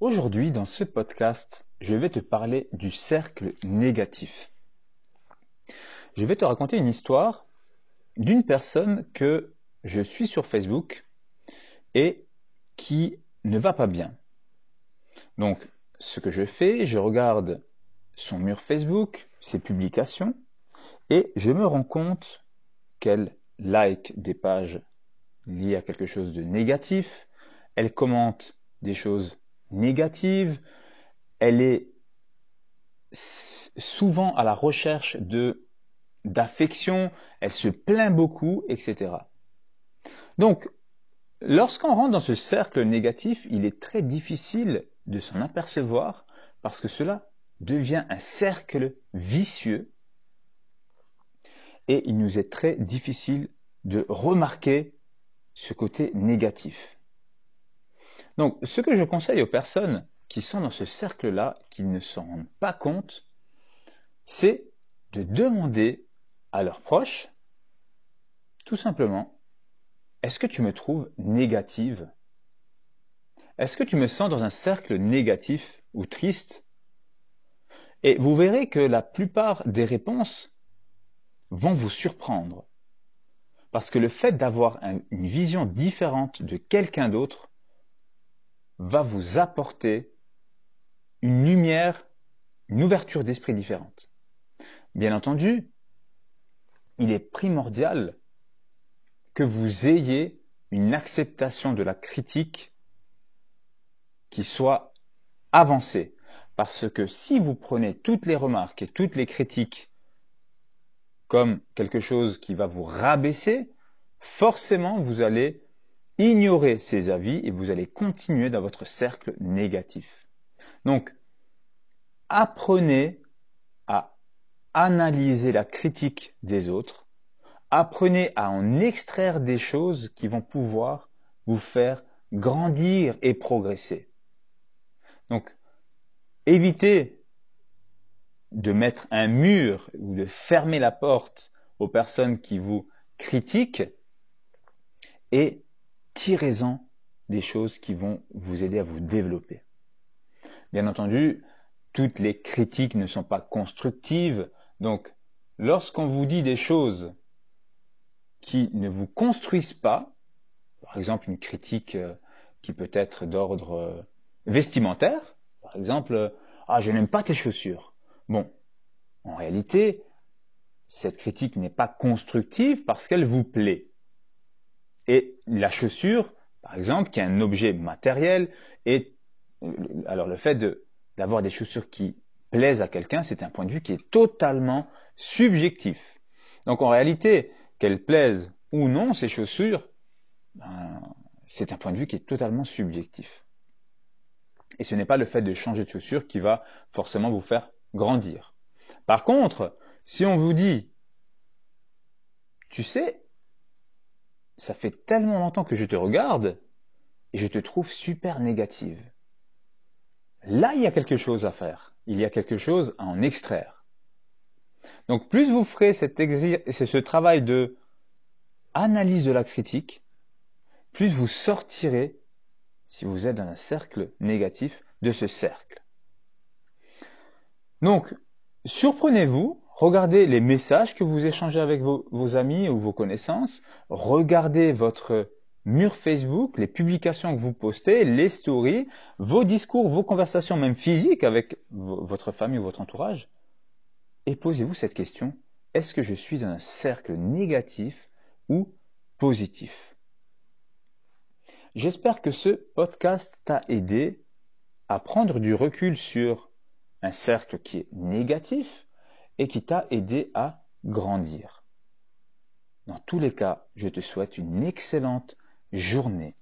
Aujourd'hui, dans ce podcast, je vais te parler du cercle négatif. Je vais te raconter une histoire d'une personne que je suis sur Facebook et qui ne va pas bien. Donc, ce que je fais, je regarde son mur Facebook, ses publications, et je me rends compte qu'elle like des pages liées à quelque chose de négatif, elle commente des choses négatives, elle est souvent à la recherche de d'affection, elle se plaint beaucoup, etc. Donc, lorsqu'on rentre dans ce cercle négatif, il est très difficile de s'en apercevoir parce que cela devient un cercle vicieux et il nous est très difficile de remarquer ce côté négatif. Donc, ce que je conseille aux personnes qui sont dans ce cercle-là, qui ne s'en rendent pas compte, c'est de demander à leurs proches, tout simplement, est-ce que tu me trouves négative? Est-ce que tu me sens dans un cercle négatif ou triste? Et vous verrez que la plupart des réponses vont vous surprendre. Parce que le fait d'avoir une vision différente de quelqu'un d'autre va vous apporter une lumière, une ouverture d'esprit différente. Bien entendu, il est primordial que vous ayez une acceptation de la critique qui soit avancée. Parce que si vous prenez toutes les remarques et toutes les critiques comme quelque chose qui va vous rabaisser, forcément vous allez ignorer ces avis et vous allez continuer dans votre cercle négatif. Donc, apprenez à analyser la critique des autres, apprenez à en extraire des choses qui vont pouvoir vous faire grandir et progresser. Donc, évitez de mettre un mur ou de fermer la porte aux personnes qui vous critiquent et tirez-en des choses qui vont vous aider à vous développer. Bien entendu, toutes les critiques ne sont pas constructives, donc lorsqu'on vous dit des choses qui ne vous construisent pas, par exemple une critique euh, qui peut être d'ordre euh, vestimentaire, par exemple, ah je n'aime pas tes chaussures. Bon, en réalité, cette critique n'est pas constructive parce qu'elle vous plaît. Et la chaussure, par exemple, qui est un objet matériel, et alors le fait d'avoir des chaussures qui plaisent à quelqu'un, c'est un point de vue qui est totalement subjectif. Donc en réalité, qu'elles plaisent ou non ces chaussures, ben, c'est un point de vue qui est totalement subjectif. Et ce n'est pas le fait de changer de chaussures qui va forcément vous faire grandir. Par contre, si on vous dit, tu sais, ça fait tellement longtemps que je te regarde et je te trouve super négative. Là, il y a quelque chose à faire. Il y a quelque chose à en extraire. Donc, plus vous ferez cet ce travail de analyse de la critique, plus vous sortirez, si vous êtes dans un cercle négatif, de ce cercle. Donc, surprenez-vous, regardez les messages que vous échangez avec vos, amis ou vos connaissances, regardez votre mur Facebook, les publications que vous postez, les stories, vos discours, vos conversations même physiques avec votre famille ou votre entourage, et posez-vous cette question, est-ce que je suis dans un cercle négatif ou positif? J'espère que ce podcast t'a aidé à prendre du recul sur un cercle qui est négatif et qui t'a aidé à grandir. Dans tous les cas, je te souhaite une excellente journée